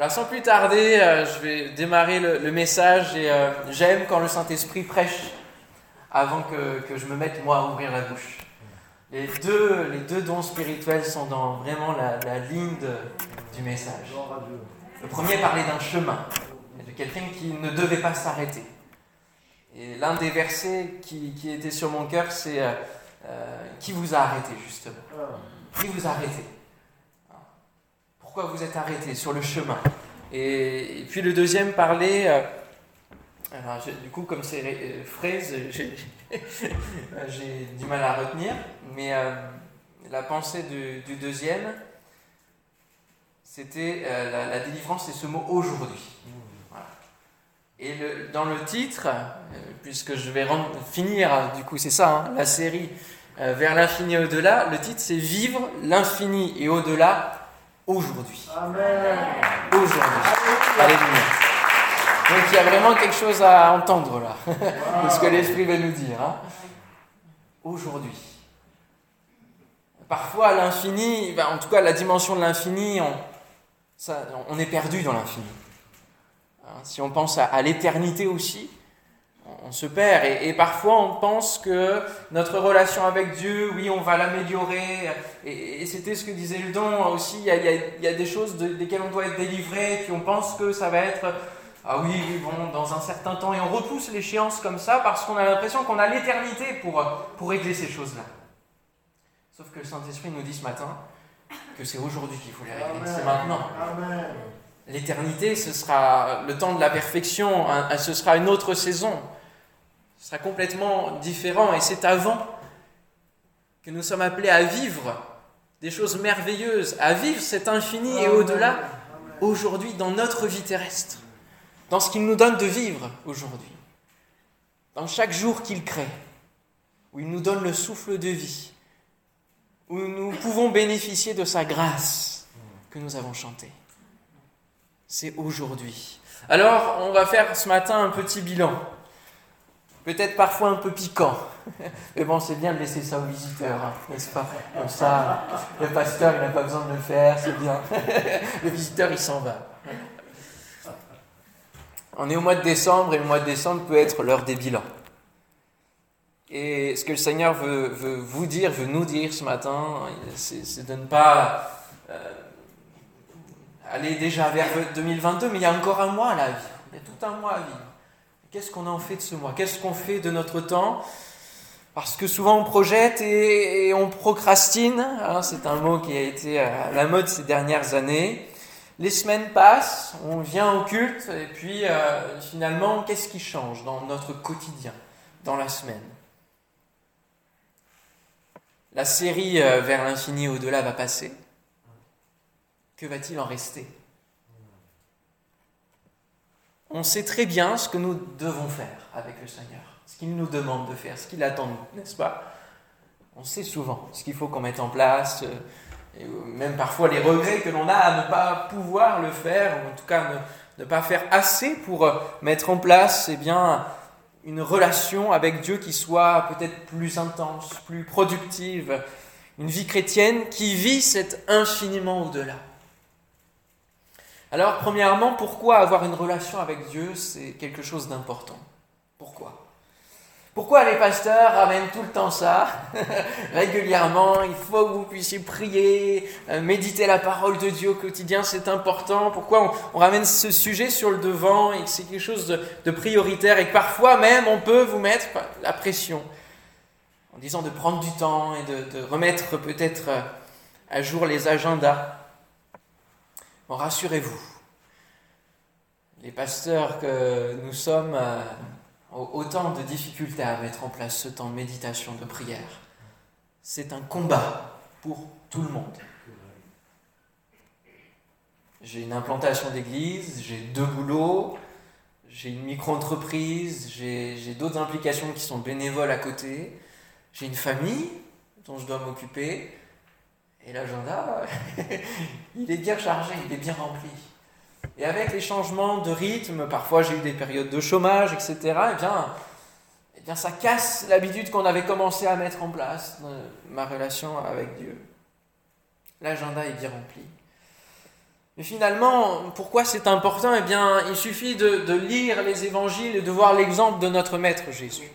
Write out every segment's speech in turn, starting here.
Voilà, sans plus tarder, euh, je vais démarrer le, message et euh, j'aime quand le Saint-Esprit prêche avant que, je me mette moi à ouvrir la bouche. Les deux, les deux dons spirituels sont dans vraiment la, la ligne du message. Le premier parlait d'un chemin, de quelqu'un qui ne devait pas s'arrêter. Et l'un des versets qui, qui, était sur mon cœur, c'est euh, Qui vous a arrêté, justement? Qui vous a arrêté? Pourquoi vous êtes arrêté sur le chemin. Et, puis le deuxième parlait, euh, du coup comme c'est euh, j'ai du mal à retenir, mais euh, la pensée du, deuxième, c'était la, délivrance et ce mot aujourd'hui. Et dans le titre, puisque je vais finir, du coup c'est ça, hein, la série vers l'infini et au-delà, le titre c'est Vivre l'infini et au-delà aujourd'hui. Amen. Aujourd'hui. Alléluia. Donc il y a vraiment quelque chose à entendre là, de ce que l'Esprit veut nous dire. Hein. Aujourd'hui. Parfois, l'infini, ben, en tout cas la dimension de l'infini, on, on, est perdu dans l'infini. Hein, si on pense à l'éternité aussi, on se perd et, parfois on pense que notre relation avec Dieu, oui, on va l'améliorer. Et, c'était ce que disait le don aussi. Il y a, des choses desquelles on doit être délivré, puis on pense que ça va être ah oui, bon, dans un certain temps, et on repousse l'échéance comme ça parce qu'on a l'impression qu'on a l'éternité pour, pour régler ces choses-là. Sauf que le Saint-Esprit nous dit ce matin que c'est aujourd'hui qu'il faut les régler, c'est maintenant. L'éternité, ce sera le temps de la perfection, ce sera une autre saison. Ce sera complètement différent et c'est avant que nous sommes appelés à vivre des choses merveilleuses, à vivre cet infini et au-delà aujourd'hui dans notre vie terrestre, dans ce qu'il nous donne de vivre aujourd'hui, dans chaque jour qu'il crée, où il nous donne le souffle de vie, où nous pouvons bénéficier de sa grâce que nous avons chantée. C'est aujourd'hui. Alors, on va faire ce matin un petit bilan peut-être parfois un peu piquant. Mais bon, c'est bien de laisser ça aux visiteurs, hein, n'est-ce pas? Comme ça, le pasteur, il n'a pas besoin de le faire, c'est bien. le visiteur, il s'en va. On est au mois de décembre et le mois de décembre peut être l'heure des bilans. Et ce que le Seigneur veut, vous dire, veut nous dire ce matin, c'est de ne pas euh, aller déjà vers 2022, mais il y a encore un mois à la vie. Il y a tout un mois à vivre. Qu'est-ce qu'on en fait de ce mois? Qu'est-ce qu'on fait de notre temps? Parce que souvent on projette et, on procrastine. Hein, c'est un mot qui a été à la mode ces dernières années. Les semaines passent, on vient au culte et puis euh, finalement, qu'est-ce qui change dans notre quotidien, dans la semaine? La série euh, Vers l'infini au-delà va passer. Que va-t-il en rester? On sait très bien ce que nous devons faire avec le Seigneur, ce qu'il nous demande de faire, ce qu'il attend de nous, n'est-ce pas? On sait souvent ce qu'il faut qu'on mette en place, euh, même parfois les regrets que l'on a à ne pas pouvoir le faire, ou en tout cas ne, pas faire assez pour euh, mettre en place eh bien, une relation avec Dieu qui soit peut-être plus intense, plus productive, une vie chrétienne qui vit cet infiniment au-delà. Alors, premièrement, pourquoi avoir une relation avec Dieu, c'est quelque chose d'important. Pourquoi? Pourquoi les pasteurs ramènent tout le temps ça? Régulièrement, il faut que vous puissiez prier, euh, méditer la parole de Dieu au quotidien, c'est important. Pourquoi on, ramène ce sujet sur le devant et que c'est quelque chose de, prioritaire et que parfois même on peut vous mettre la pression en disant de prendre du temps et de, remettre peut-être euh, à jour les agendas rassurez-vous, les pasteurs que nous sommes euh, ont autant de difficultés à mettre en place ce temps de méditation, de prière. C'est un combat pour tout le monde. J'ai une implantation d'église, j'ai deux boulots, j'ai une micro-entreprise, j'ai d'autres implications qui sont bénévoles à côté, j'ai une famille dont je dois m'occuper, et l'agenda, il est bien chargé, il est bien rempli. Et avec les changements de rythme, parfois j'ai eu des périodes de chômage, etc., eh bien, eh bien ça casse l'habitude qu'on avait commencé à mettre en place ma relation avec Dieu. L'agenda est bien rempli. Mais finalement, pourquoi c'est important? Eh bien, il suffit de, lire les évangiles et de voir l'exemple de notre Maître Jésus.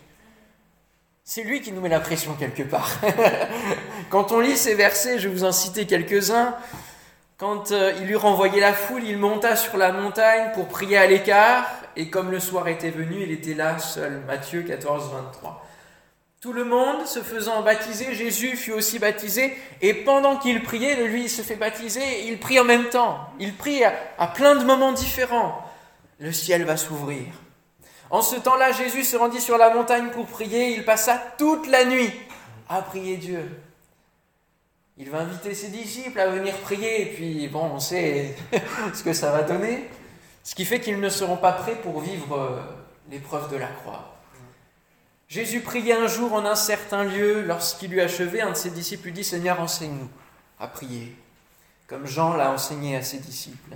C'est lui qui nous met la pression quelque part. Quand on lit ces versets, je vais vous en citer quelques-uns. Quand euh, il eut renvoyé la foule, il monta sur la montagne pour prier à l'écart, et comme le soir était venu, il était là seul. Matthieu 14, 23. Tout le monde se faisant baptiser, Jésus fut aussi baptisé, et pendant qu'il priait, lui se fait baptiser, il prie en même temps. Il prie à, plein de moments différents. Le ciel va s'ouvrir. En ce temps-là, Jésus se rendit sur la montagne pour prier. Il passa toute la nuit à prier Dieu. Il va inviter ses disciples à venir prier, et puis bon, on sait ce que ça va donner. Ce qui fait qu'ils ne seront pas prêts pour vivre euh, l'épreuve de la croix. Jésus priait un jour en un certain lieu. Lorsqu'il eut achevé, un de ses disciples lui dit Seigneur, enseigne-nous à prier, comme Jean l'a enseigné à ses disciples.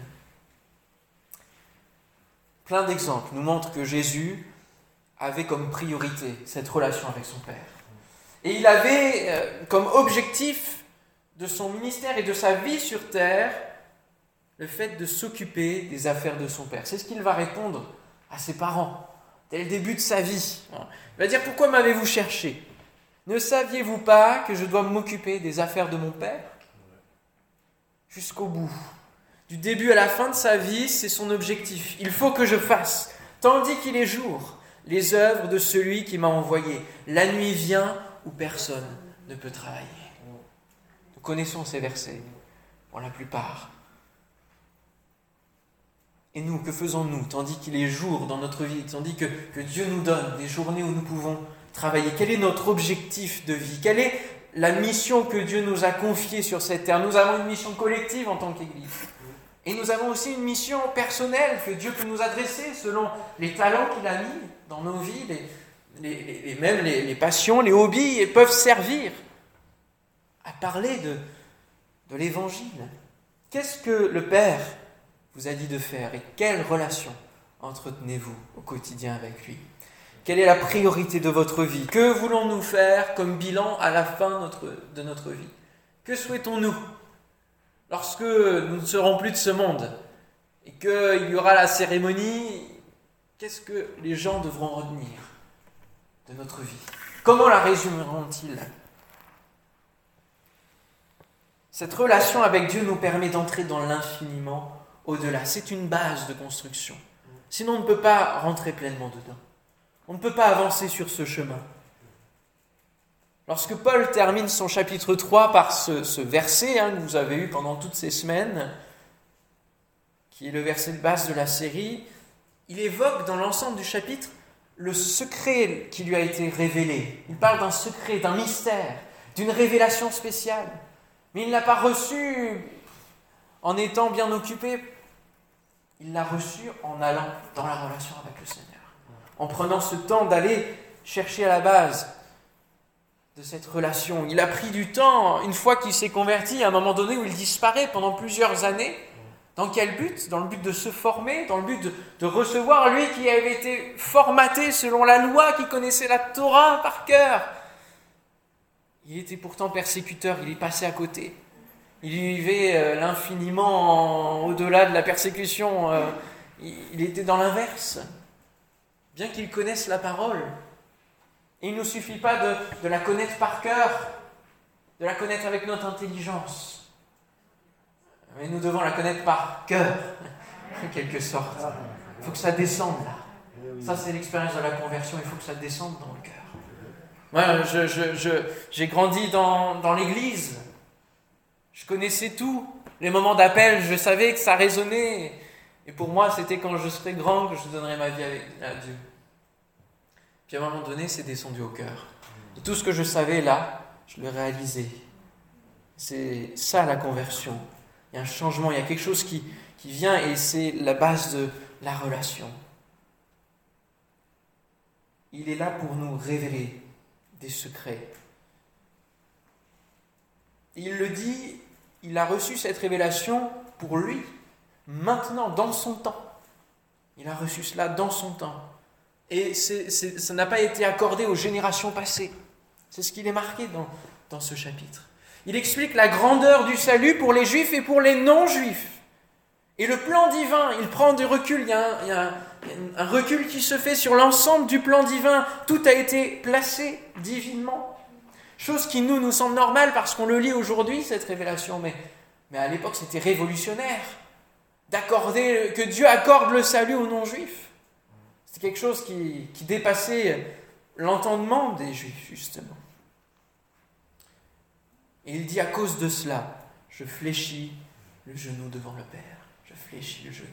Plein d'exemples nous montrent que Jésus avait comme priorité cette relation avec son Père. Et il avait euh, comme objectif de son ministère et de sa vie sur terre le fait de s'occuper des affaires de son Père. C'est ce qu'il va répondre à ses parents dès le début de sa vie. Il va dire Pourquoi m'avez-vous cherché? Ne saviez-vous pas que je dois m'occuper des affaires de mon Père? Jusqu'au bout. Du début à la fin de sa vie, c'est son objectif. Il faut que je fasse, tandis qu'il est jour, les œuvres de celui qui m'a envoyé. La nuit vient où personne ne peut travailler. Nous connaissons ces versets, pour la plupart. Et nous, que faisons-nous tandis qu'il est jour dans notre vie, tandis que, Dieu nous donne des journées où nous pouvons travailler? Quel est notre objectif de vie? Quelle est la mission que Dieu nous a confiée sur cette terre? Nous avons une mission collective en tant qu'Église. Et nous avons aussi une mission personnelle que Dieu peut nous adresser selon les talents qu'il a mis dans nos vies, les, les, même les, les, passions, les hobbies, peuvent servir à parler de, de l'Évangile. Qu'est-ce que le Père vous a dit de faire et quelle relation entretenez-vous au quotidien avec lui? Quelle est la priorité de votre vie? Que voulons-nous faire comme bilan à la fin de notre vie? Que souhaitons-nous? Lorsque nous ne serons plus de ce monde et qu'il y aura la cérémonie Qu'est-ce que les gens devront retenir de notre vie? Comment la résumeront-ils? Cette relation avec Dieu nous permet d'entrer dans l'infiniment au-delà. C'est une base de construction. Sinon, on ne peut pas rentrer pleinement dedans. On ne peut pas avancer sur ce chemin. Lorsque Paul termine son chapitre 3 par ce, verset hein, que vous avez eu pendant toutes ces semaines, qui est le verset de base de la série, il évoque dans l'ensemble du chapitre le secret qui lui a été révélé. Il parle d'un secret, d'un mystère, d'une révélation spéciale. Mais il ne l'a pas reçu en étant bien occupé il l'a reçu en allant dans la relation avec le Seigneur, en prenant ce temps d'aller chercher à la base de cette relation. Il a pris du temps, une fois qu'il s'est converti, à un moment donné où il disparaît pendant plusieurs années. Dans quel but? Dans le but de se former, dans le but de, de, recevoir lui qui avait été formaté selon la loi, qui connaissait la Torah par cœur. Il était pourtant persécuteur, il est passé à côté. Il vivait euh, l'infiniment au-delà de la persécution. Euh, il était dans l'inverse. Bien qu'il connaisse la parole, il ne nous suffit pas de, de, la connaître par cœur, de la connaître avec notre intelligence. Mais nous devons la connaître par cœur, en quelque sorte. Il faut que ça descende là. Ça, c'est l'expérience de la conversion. Il faut que ça descende dans le cœur. Moi, j'ai je, je, grandi dans, dans l'église. Je connaissais tout. Les moments d'appel, je savais que ça résonnait. Et pour moi, c'était quand je serai grand que je donnerai ma vie à Dieu. Puis à un moment donné, c'est descendu au cœur. Tout ce que je savais là, je le réalisais. C'est ça la conversion. Il y a un changement, il y a quelque chose qui, qui vient et c'est la base de la relation. Il est là pour nous révéler des secrets. Il le dit il a reçu cette révélation pour lui, maintenant, dans son temps. Il a reçu cela dans son temps. Et ça n'a pas été accordé aux générations passées. C'est ce qu'il est marqué dans, dans ce chapitre. Il explique la grandeur du salut pour les juifs et pour les non-juifs. Et le plan divin, il prend du recul, il y a il y a recul qui se fait sur l'ensemble du plan divin. Tout a été placé divinement. Chose qui nous, nous semble normale parce qu'on le lit aujourd'hui, cette révélation, mais, à l'époque c'était révolutionnaire d'accorder, que Dieu accorde le salut aux non-juifs. C'est quelque chose qui, qui dépassait l'entendement des juifs, justement. Et il dit à cause de cela, je fléchis le genou devant le Père. Je fléchis le genou.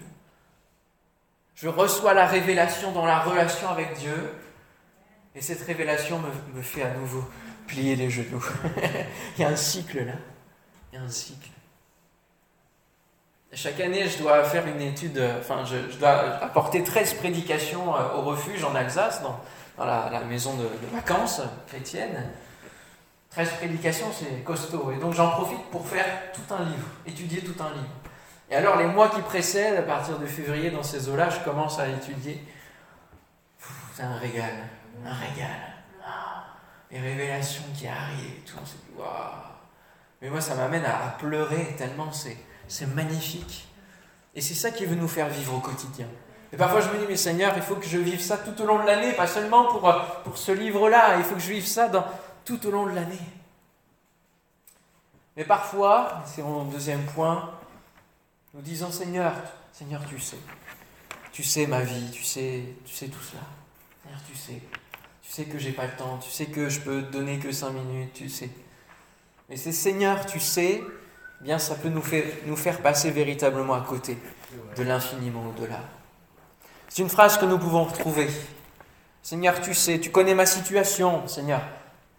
Je reçois la révélation dans la relation avec Dieu. Et cette révélation me, fait à nouveau plier les genoux. Il y a un cycle là. Il y a un cycle. Chaque année, je dois faire une étude, enfin, je, dois apporter 13 prédications euh, au refuge en Alsace, dans, dans la, maison de, de, vacances chrétienne. 13 prédications, c'est costaud. Et donc, j'en profite pour faire tout un livre, étudier tout un livre. Et alors, les mois qui précèdent, à partir de février, dans ces eaux-là, je commence à étudier. C'est un régal, un régal. Ah, les révélations qui arrivent, tout, on s'est dit, waouh. Mais moi, ça m'amène à, pleurer tellement c'est magnifique. Et c'est ça qui veut nous faire vivre au quotidien. Et parfois je me dis, mais Seigneur, il faut que je vive ça tout au long de l'année, pas seulement pour, pour ce livre-là, il faut que je vive ça tout au long de l'année. Mais parfois, c'est mon deuxième point, nous disons, Seigneur, Seigneur, tu sais, tu sais ma vie, tu sais, tu sais tout cela. Seigneur, tu sais, tu sais que j'ai pas le temps, tu sais que je peux donner que cinq minutes, tu sais. Mais c'est Seigneur, tu sais, eh bien ça peut nous faire, nous faire passer véritablement à côté de l'infiniment au-delà. C'est une phrase que nous pouvons retrouver. Seigneur, tu sais, tu connais ma situation, Seigneur.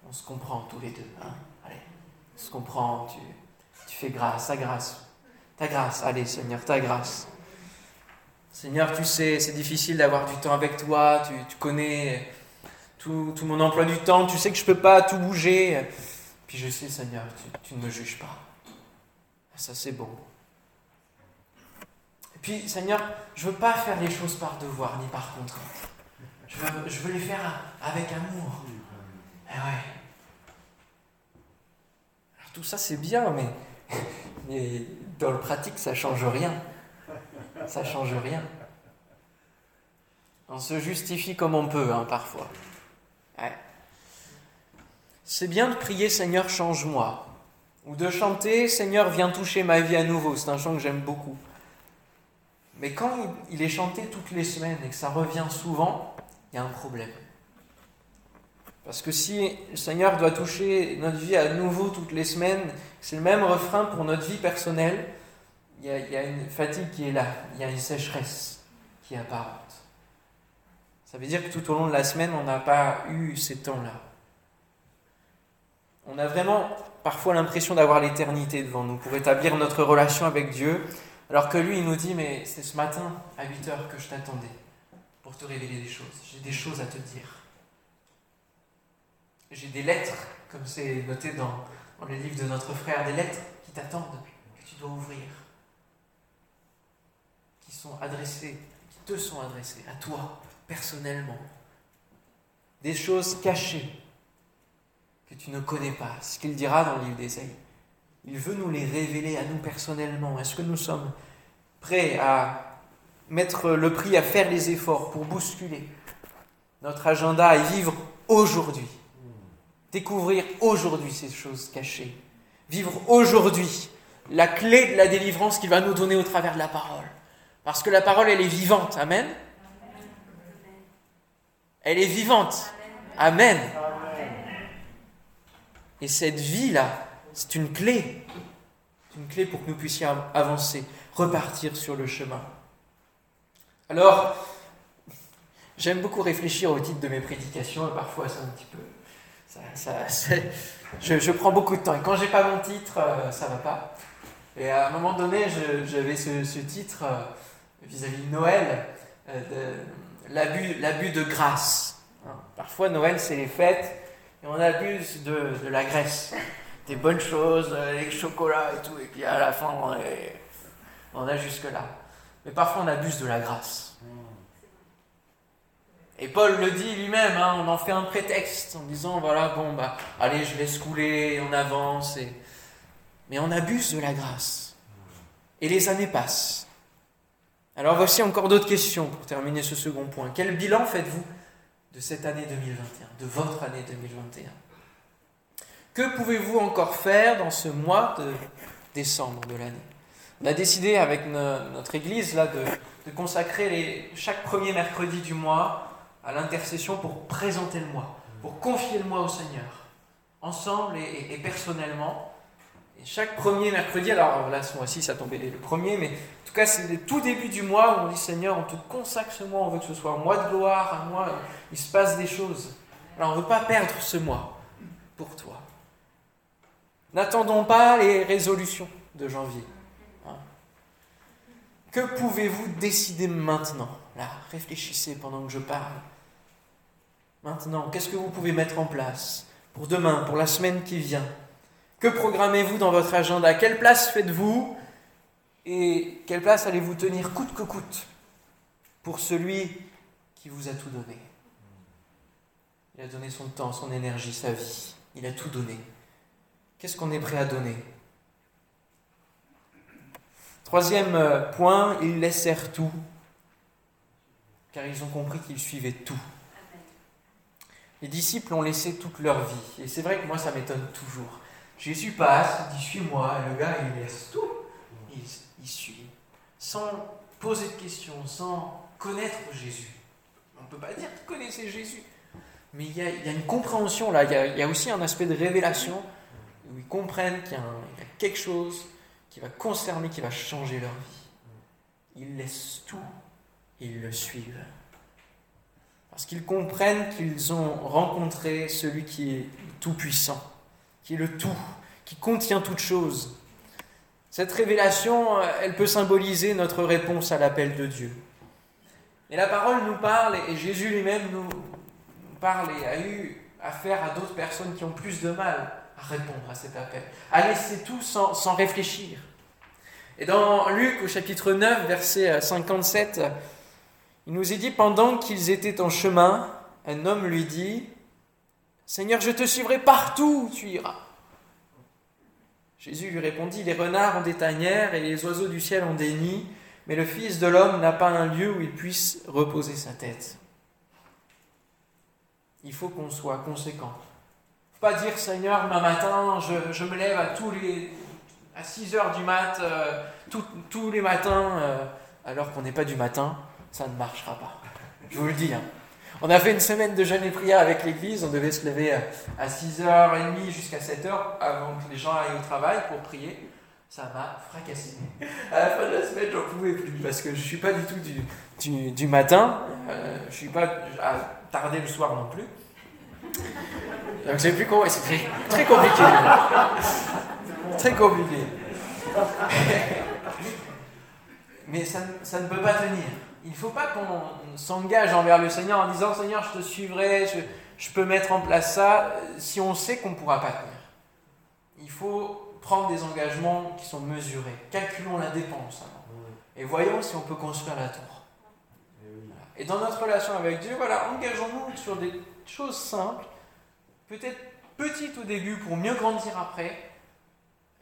On se comprend tous les deux. Hein allez, on se comprend, tu, tu fais grâce, ta grâce. Ta grâce, allez Seigneur, ta grâce. Seigneur, tu sais, c'est difficile d'avoir du temps avec toi, tu, tu connais tout, tout, mon emploi du temps, tu sais que je ne peux pas tout bouger. Puis je sais, Seigneur, tu, tu ne me juges pas. Ça, c'est bon. Et puis, Seigneur, je ne veux pas faire les choses par devoir ni par contrainte. Je veux, je veux les faire avec amour. Et eh ouais. Alors, tout ça, c'est bien, mais, mais dans le pratique, ça change rien. Ça change rien. On se justifie comme on peut, hein, parfois. Ouais. C'est bien de prier Seigneur, change-moi. Ou de chanter Seigneur, viens toucher ma vie à nouveau. C'est un chant que j'aime beaucoup. Mais quand il est chanté toutes les semaines et que ça revient souvent, il y a un problème. Parce que si le Seigneur doit toucher notre vie à nouveau toutes les semaines, c'est le même refrain pour notre vie personnelle, il y, a, une fatigue qui est là, il y a une sécheresse qui est apparente. Ça veut dire que tout au long de la semaine, on n'a pas eu ces temps-là. On a vraiment parfois l'impression d'avoir l'éternité devant nous pour établir notre relation avec Dieu, alors que lui, il nous dit, mais c'est ce matin à 8 heures que je t'attendais pour te révéler des choses. J'ai des choses à te dire. J'ai des lettres, comme c'est noté dans, dans les livres de notre frère, des lettres qui t'attendent, que tu dois ouvrir, qui sont adressées, qui te sont adressées à toi, personnellement. Des choses cachées que tu ne connais pas, ce qu'il dira dans le livre d'Ésaïe. Il veut nous les révéler à nous personnellement. Est-ce que nous sommes prêts à mettre le prix, à faire les efforts pour bousculer notre agenda et vivre aujourd'hui? Découvrir aujourd'hui ces choses cachées. Vivre aujourd'hui la clé de la délivrance qu'il va nous donner au travers de la parole. Parce que la parole, elle est vivante. Amen. Elle est vivante. Amen. Et cette vie-là, c'est une clé. C'est une clé pour que nous puissions avancer, repartir sur le chemin. Alors, j'aime beaucoup réfléchir au titre de mes prédications, et parfois c'est un petit peu. Je, prends beaucoup de temps. Et quand j'ai pas mon titre, euh, ça va pas. Et à un moment donné, j'avais ce, titre euh, vis-à-vis de Noël, euh, l'abus de grâce. Hein. Parfois, Noël, c'est les fêtes et on abuse de, de, la graisse, des bonnes choses, euh, les chocolats et tout, et puis à la fin, on, est, on a jusque-là. Mais parfois, on abuse de la grâce. Et Paul le dit lui-même, hein, on en fait un prétexte en disant voilà, bon, bah, allez, je laisse couler, on avance. Et... Mais on abuse de la grâce. Et les années passent. Alors voici encore d'autres questions pour terminer ce second point. Quel bilan faites-vous de cette année 2021, de votre année 2021 Que pouvez-vous encore faire dans ce mois de décembre de l'année? On a décidé avec notre Église là, de, consacrer chaque premier mercredi du mois à l'intercession pour présenter le mois, pour confier le mois au Seigneur, ensemble et personnellement. Et chaque premier mercredi, alors là, ce mois-ci, ça tombait le premier, mais en tout cas, c'est le tout début du mois où on dit Seigneur, on te consacre ce mois, on veut que ce soit un mois de gloire, un mois il se passe des choses. Alors, on ne veut pas perdre ce mois pour toi. N'attendons pas les résolutions de janvier. Hein. Que pouvez-vous décider maintenant? Là, réfléchissez pendant que je parle. Maintenant, qu'est-ce que vous pouvez mettre en place pour demain, pour la semaine qui vient? Que programmez-vous dans votre agenda? Quelle place faites-vous? Et quelle place allez-vous tenir coûte que coûte pour celui qui vous a tout donné? Il a donné son temps, son énergie, sa vie. Il a tout donné. Qu'est-ce qu'on est prêt à donner? Troisième euh, point, ils laissèrent tout, car ils ont compris qu'ils suivaient tout. Les disciples ont laissé toute leur vie. Et c'est vrai que moi, ça m'étonne toujours. Jésus passe, il dit suis-moi, et le gars il laisse tout, il, suit, sans poser de questions, sans connaître Jésus. On ne peut pas dire que connaissez Jésus, mais il y, a, une compréhension là, il y, a, aussi un aspect de révélation où ils comprennent qu'il y, a quelque chose qui va concerner, qui va changer leur vie. Ils laissent tout ils le suivent. Parce qu'ils comprennent qu'ils ont rencontré celui qui est tout-puissant qui est le tout, qui contient toute chose. Cette révélation, euh, elle peut symboliser notre réponse à l'appel de Dieu. Et la parole nous parle, et Jésus lui-même nous parle et a eu affaire à d'autres personnes qui ont plus de mal à répondre à cet appel, à laisser tout sans, sans réfléchir. Et dans Luc au chapitre 9, verset 57, il nous est dit, pendant qu'ils étaient en chemin, un homme lui dit, Seigneur, je te suivrai partout où tu iras. Jésus lui répondit, les renards ont des tanières et les oiseaux du ciel ont des nids, mais le Fils de l'homme n'a pas un lieu où il puisse reposer sa tête. Il faut qu'on soit conséquent. Il ne faut pas dire, Seigneur, demain matin, je, me lève à, tous les, à 6 heures du mat, euh, tous les matins, euh, alors qu'on n'est pas du matin, ça ne marchera pas. Je vous le dis. Hein. On a fait une semaine de jeûne et prière avec l'église. On devait se lever à 6h30 jusqu'à 7h avant que les gens aillent au travail pour prier. Ça m'a fracassé. À la fin de la semaine, j'en pouvais plus parce que je ne suis pas du tout du, du, matin. Euh, je ne suis pas à tarder le soir non plus. Donc c'est plus très compliqué. très compliqué. Mais ça, ça ne peut pas tenir il ne faut pas qu'on s'engage envers le Seigneur en disant Seigneur, je te suivrai, je, peux mettre en place ça, si on sait qu'on ne pourra pas tenir. Il faut prendre des engagements qui sont mesurés. Calculons la dépense Et voyons si on peut construire la tour. Et dans notre relation avec Dieu, voilà, engageons-nous sur des choses simples, peut-être petites au début pour mieux grandir après,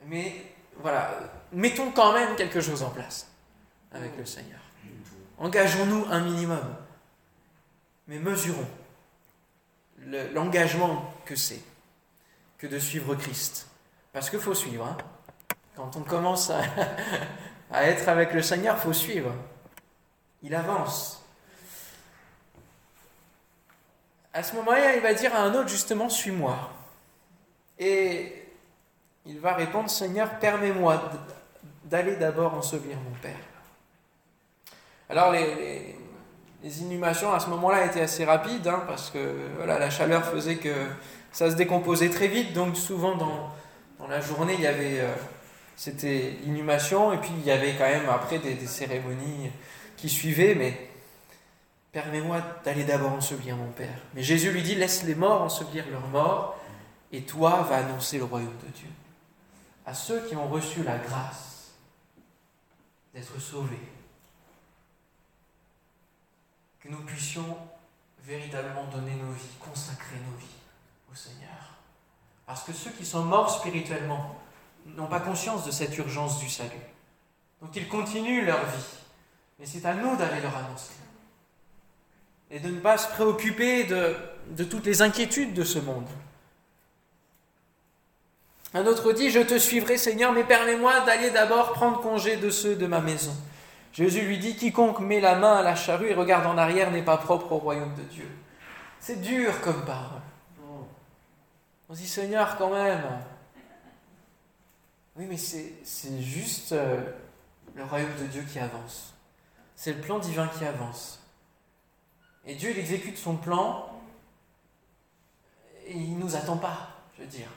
mais voilà, mettons quand même quelque chose en place avec le Seigneur. Engageons-nous un minimum, mais mesurons l'engagement que c'est que de suivre Christ. Parce qu'il faut suivre. Hein. Quand on commence à, à, être avec le Seigneur, il faut suivre. Il avance. À ce moment-là, il va dire à un autre, justement, suis-moi. Et il va répondre, Seigneur, permets-moi d'aller d'abord ensevelir mon Père. Alors les, inhumations à ce moment-là étaient assez rapides, hein, parce que la chaleur faisait que ça se décomposait très vite, donc souvent dans, la journée, il y avait... Euh, c'était l'inhumation, et puis il y avait quand même après des, cérémonies qui suivaient, mais permets-moi d'aller d'abord ensevelir mon Père. Mais Jésus lui dit, laisse les morts ensevelir leurs morts, et toi va annoncer le royaume de Dieu. À ceux qui ont reçu la grâce d'être sauvés, que nous puissions véritablement donner nos vies, consacrer nos vies au Seigneur. Parce que ceux qui sont morts spirituellement n'ont pas conscience de cette urgence du salut. Donc ils continuent leur vie Mais c'est à nous d'aller leur annoncer. Et de ne pas se préoccuper de, toutes les inquiétudes de ce monde. Un autre dit, je te suivrai Seigneur, mais permets-moi d'aller d'abord prendre congé de ceux de ma maison. Jésus lui dit, quiconque met la main à la charrue et regarde en arrière n'est pas propre au royaume de Dieu. C'est dur comme parole. On dit, Seigneur, quand même. Oui, mais c'est juste euh, le royaume de Dieu qui avance. C'est le plan divin qui avance. Et Dieu, il exécute son plan et il ne nous attend pas, je veux dire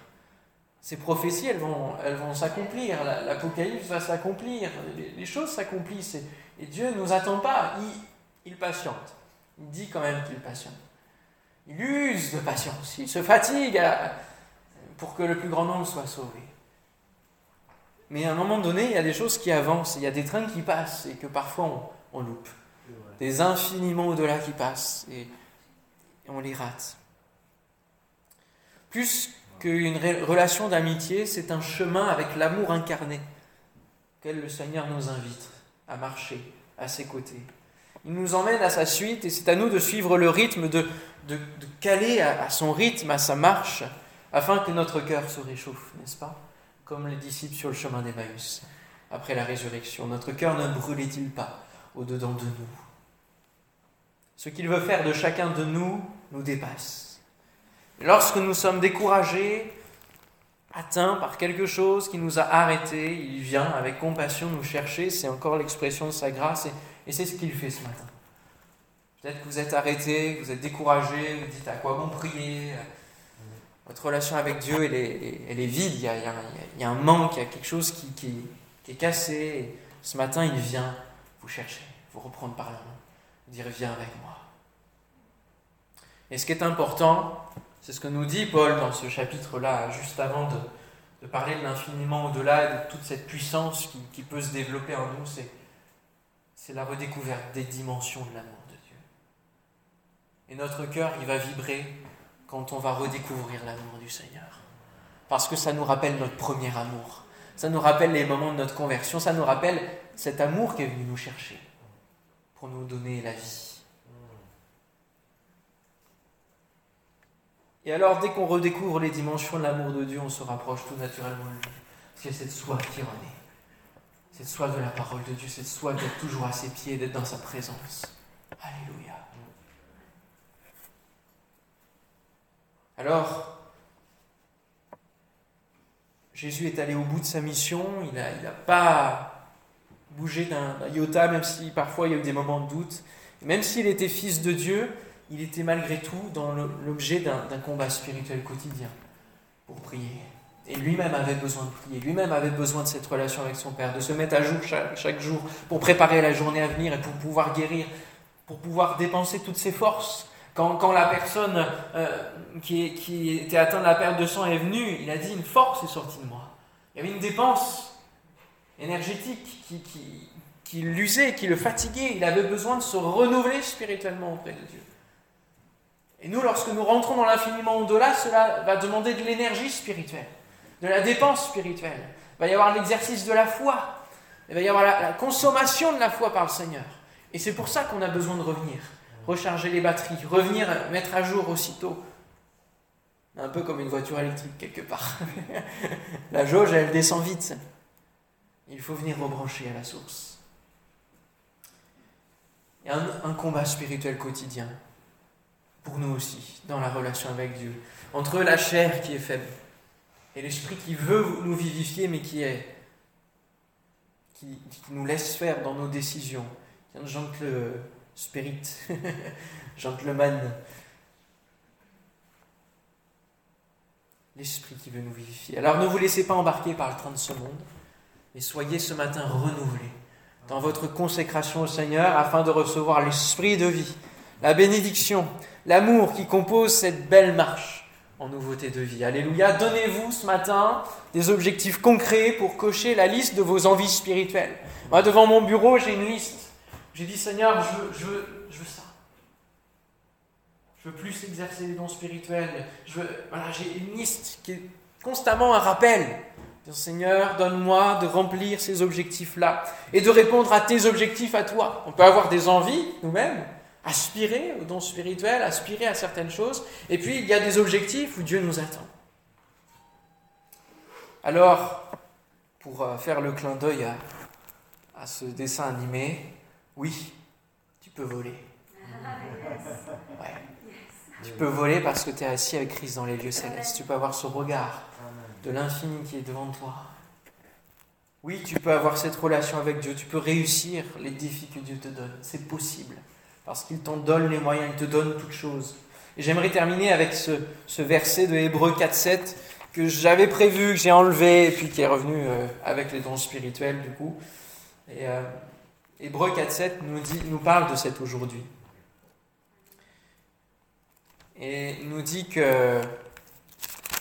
ces prophéties, elles vont, elles vont s'accomplir, l'Apocalypse va s'accomplir, les, choses s'accomplissent. Et, Dieu ne nous attend pas, il, il patiente. Il dit quand même qu'il patiente. Il use de patience, il se fatigue pour que le plus grand nombre soit sauvé. Mais à un moment donné, il y a des choses qui avancent, il y a des trains qui passent et que parfois on, loupe. Des infiniment au-delà qui passent et on les rate. Plus qu'une relation d'amitié, c'est un chemin avec l'amour incarné, auquel le Seigneur nous invite à marcher à ses côtés. Il nous emmène à sa suite et c'est à nous de suivre le rythme, de, de, caler à, son rythme, à sa marche, afin que notre cœur se réchauffe, n'est-ce pas? Comme les disciples sur le chemin d'Emmaüs, après la résurrection. Notre cœur ne brûlait-il pas au-dedans de nous? Ce qu'il veut faire de chacun de nous nous dépasse. Lorsque nous sommes découragés, atteints par quelque chose qui nous a arrêtés, il vient avec compassion nous chercher, c'est encore l'expression de sa grâce, et, c'est ce qu'il fait ce matin. Peut-être que vous êtes arrêté, vous êtes découragé, vous dites à quoi bon prier? Votre relation avec Dieu, elle est, vide, il y, a, un manque, il y a quelque chose qui, est cassé. Et ce matin, il vient vous chercher, vous reprendre par la main, dire Viens avec moi. Et ce qui est important, c'est ce que nous dit Paul dans ce chapitre-là, juste avant de, parler de l'infiniment au-delà et de toute cette puissance qui, peut se développer en nous. C'est la redécouverte des dimensions de l'amour de Dieu. Et notre cœur, il va vibrer quand on va redécouvrir l'amour du Seigneur. Parce que ça nous rappelle notre premier amour. Ça nous rappelle les moments de notre conversion. Ça nous rappelle cet amour qui est venu nous chercher pour nous donner la vie. Et alors, dès qu'on redécouvre les dimensions de l'amour de Dieu, on se rapproche tout naturellement de lui. Parce qu'il y a cette soif qui renaît. Cette soif de la parole de Dieu, cette soif d'être toujours à ses pieds, d'être dans sa présence. Alléluia. Alors, Jésus est allé au bout de sa mission, il n'a pas bougé d'un iota, même si parfois il y a eu des moments de doute. même s'il était fils de Dieu, il était malgré tout dans l'objet d'un combat spirituel quotidien pour prier. Et lui-même avait besoin de prier, lui-même avait besoin de cette relation avec son Père, de se mettre à jour chaque, jour pour préparer la journée à venir et pour pouvoir guérir, pour pouvoir dépenser toutes ses forces. Quand, la personne euh, qui, était atteinte de la perte de sang est venue, il a dit une force est sortie de moi. Il y avait une dépense énergétique qui, l'usait, qui le fatiguait. Il avait besoin de se renouveler spirituellement auprès de Dieu. Et nous, lorsque nous rentrons dans l'infiniment au-delà, cela va demander de l'énergie spirituelle, de la dépense spirituelle. Il va y avoir l'exercice de la foi. Il va y avoir la, consommation de la foi par le Seigneur. Et c'est pour ça qu'on a besoin de revenir, recharger les batteries, revenir, mettre à jour aussitôt. Un peu comme une voiture électrique quelque part. la jauge, elle descend vite. Il faut venir rebrancher à la source. Il y a un combat spirituel quotidien pour nous aussi, dans la relation avec Dieu. Entre la chair qui est faible et l'esprit qui veut nous vivifier, mais qui est qui, nous laisse faire dans nos décisions. Un gentle spirit, gentleman. L'esprit qui veut nous vivifier. Alors ne vous laissez pas embarquer par le train de ce monde, mais soyez ce matin renouvelés dans votre consécration au Seigneur afin de recevoir l'esprit de vie, la bénédiction, l'amour qui compose cette belle marche en nouveauté de vie. Alléluia. Donnez-vous ce matin des objectifs concrets pour cocher la liste de vos envies spirituelles. Moi, devant mon bureau, j'ai une liste. J'ai dit, Seigneur, je veux, ça. Je veux plus exercer les dons spirituels. Je veux, voilà, j'ai une liste qui est constamment un rappel Seigneur, donne-moi de remplir ces objectifs-là et de répondre à tes objectifs à toi. On peut avoir des envies nous-mêmes, aspirer aux dons spirituels, aspirer à certaines choses, et puis il y a des objectifs où Dieu nous attend. Alors, pour euh, faire le clin d'œil à, ce dessin animé, oui, tu peux voler. Tu peux voler parce que tu es assis avec Christ dans les lieux célestes. Tu peux avoir ce regard de l'infini qui est devant toi. Oui, tu peux avoir cette relation avec Dieu. Tu peux réussir les défis que Dieu te donne. C'est possible. Parce qu'il t'en donne les moyens, il te donne toutes choses. Et j'aimerais terminer avec ce, verset de Hébreu 4.7 que j'avais prévu, que j'ai enlevé, et puis qui est revenu euh, avec les dons spirituels du coup. Et euh, Hébreu 4.7 nous, nous parle de cet aujourd'hui. Et nous dit que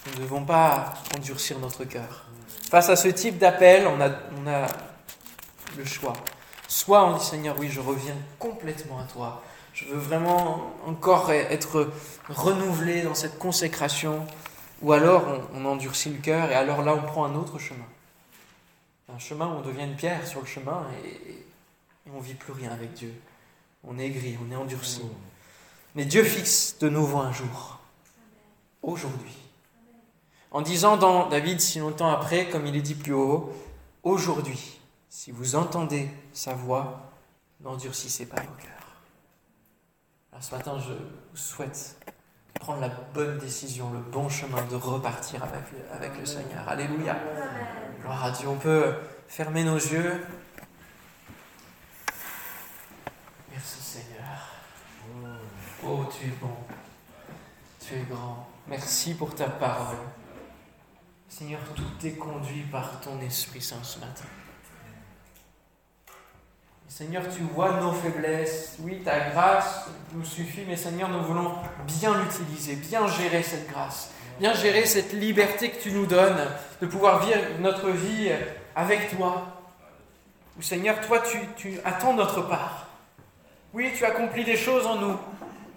nous ne devons pas endurcir notre cœur. Face à ce type d'appel, on a le choix. Soit on dit Seigneur, oui, je reviens complètement à toi. Je veux vraiment encore être renouvelé dans cette consécration. Ou alors on, endurcit le cœur et alors là on prend un autre chemin. Un chemin où on devient une pierre sur le chemin et, on ne vit plus rien avec Dieu. On est gris, on est endurci. Mais Dieu fixe de nouveau un jour. Aujourd'hui. En disant dans David si longtemps après, comme il est dit plus haut, aujourd'hui, si vous entendez sa voix, n'endurcissez pas vos cœurs. Alors ce matin, je vous souhaite prendre la bonne décision, le bon chemin de repartir avec, avec le Seigneur. Alléluia. Gloire à Dieu. On peut fermer nos yeux. Merci Seigneur. Oh, tu es bon. Tu es grand. Merci pour ta parole. Seigneur, tout est conduit par ton Esprit Saint ce matin. Seigneur, tu vois nos faiblesses. Oui, ta grâce nous suffit, mais Seigneur, nous voulons bien l'utiliser, bien gérer cette grâce, bien gérer cette liberté que tu nous donnes de pouvoir vivre notre vie avec toi. Ou Seigneur, toi, tu, tu attends notre part. Oui, tu accomplis des choses en nous.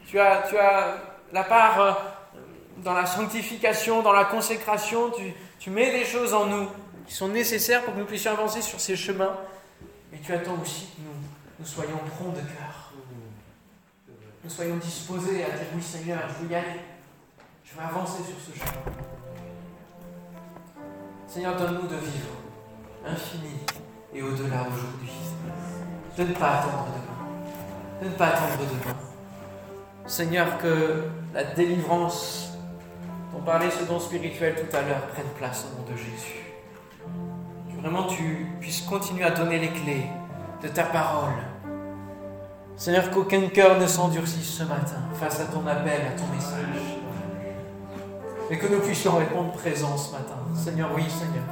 Tu as, tu as la part euh, dans la sanctification, dans la consécration. Tu, tu mets des choses en nous qui sont nécessaires pour que nous puissions avancer sur ces chemins. Mais tu attends aussi que nous, nous soyons prompts de cœur. Nous soyons disposés à dire oui Seigneur, je veux y aller. Je veux avancer sur ce chemin. Seigneur, donne-nous de vivre infini et au-delà aujourd'hui. De ne pas attendre demain. De ne pas attendre demain. Seigneur, que la délivrance dont parlait ce don spirituel tout à l'heure prenne place au nom de Jésus vraiment tu puisses continuer à donner les clés de ta parole. Seigneur, qu'aucun cœur ne s'endurcisse ce matin face à ton appel, à ton message. Et que nous puissions répondre présent ce matin. Seigneur, oui, Seigneur.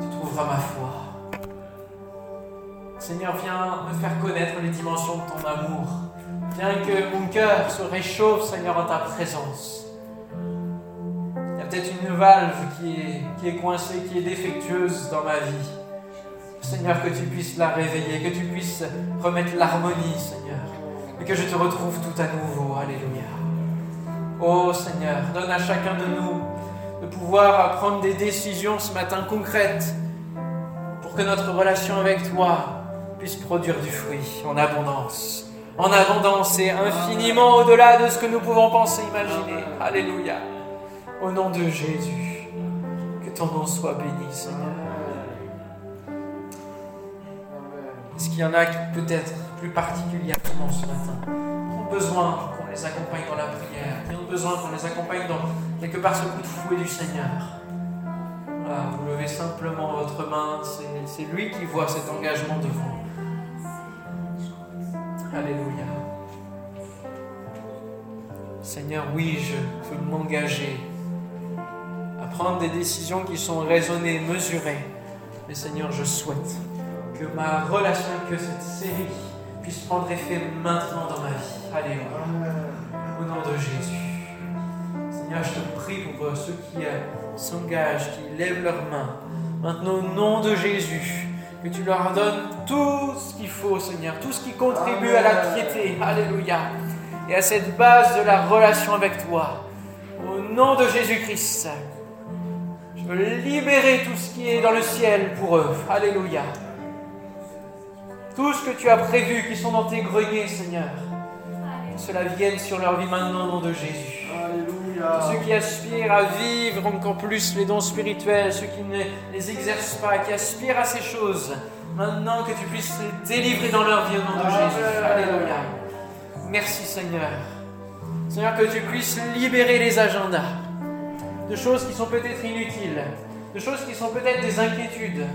Tu trouveras ma foi. Seigneur, viens me faire connaître les dimensions de ton amour. Viens que mon cœur se réchauffe, Seigneur, en ta présence peut-être une valve qui est, qui est coincée, qui est défectueuse dans ma vie. Seigneur, que tu puisses la réveiller, que tu puisses remettre l'harmonie, Seigneur, et que je te retrouve tout à nouveau. Alléluia. Oh Seigneur, donne à chacun de nous de pouvoir prendre des décisions ce matin concrètes pour que notre relation avec toi puisse produire du fruit en abondance. En abondance et infiniment au-delà de ce que nous pouvons penser, imaginer. Alléluia. Au nom de Jésus, que ton nom soit béni, Seigneur. Est-ce qu'il y en a qui, peut-être plus particulièrement ce matin, ont besoin qu'on les accompagne dans la prière, qui ont besoin qu'on les accompagne dans quelque part ce coup de fouet du Seigneur voilà, Vous levez simplement votre main, c'est lui qui voit cet engagement devant. Alléluia. Seigneur, oui, je veux m'engager prendre des décisions qui sont raisonnées, mesurées. Mais Seigneur, je souhaite que ma relation avec cette série puisse prendre effet maintenant dans ma vie. Alléluia. Au nom de Jésus. Seigneur, je te prie pour euh, ceux qui euh, s'engagent, qui lèvent leurs mains. Maintenant, au nom de Jésus, que tu leur donnes tout ce qu'il faut, Seigneur, tout ce qui contribue à la piété. Alléluia. Et à cette base de la relation avec toi. Au nom de Jésus-Christ. Je veux libérer tout ce qui est dans le ciel pour eux. Alléluia. Tout ce que tu as prévu qui sont dans tes greniers, Seigneur. Que cela vienne sur leur vie maintenant au nom de Jésus. Alléluia. Ceux qui aspirent à vivre encore plus les dons spirituels, ceux qui ne les exercent pas, qui aspirent à ces choses, maintenant que tu puisses les délivrer dans leur vie au nom de Jésus. Alléluia. Merci Seigneur. Seigneur, que tu puisses libérer les agendas de choses qui sont peut-être inutiles, de choses qui sont peut-être des inquiétudes.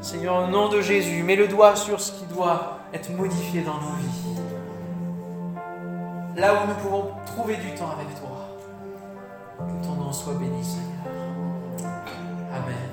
Seigneur, au nom de Jésus, mets le doigt sur ce qui doit être modifié dans nos vies. Là où nous pouvons trouver du temps avec toi. Que ton nom soit béni, Seigneur. Amen.